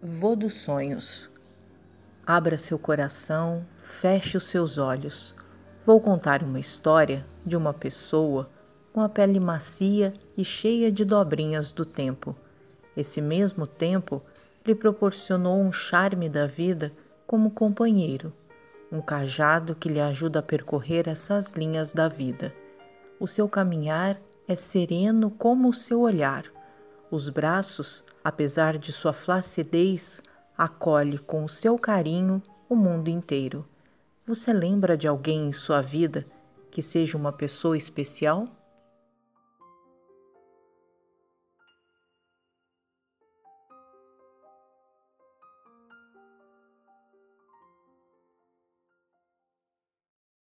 Vô dos Sonhos. Abra seu coração, feche os seus olhos. Vou contar uma história de uma pessoa com a pele macia e cheia de dobrinhas do tempo. Esse mesmo tempo lhe proporcionou um charme da vida como companheiro, um cajado que lhe ajuda a percorrer essas linhas da vida. O seu caminhar é sereno como o seu olhar os braços, apesar de sua flacidez, acolhe com o seu carinho o mundo inteiro. Você lembra de alguém em sua vida que seja uma pessoa especial?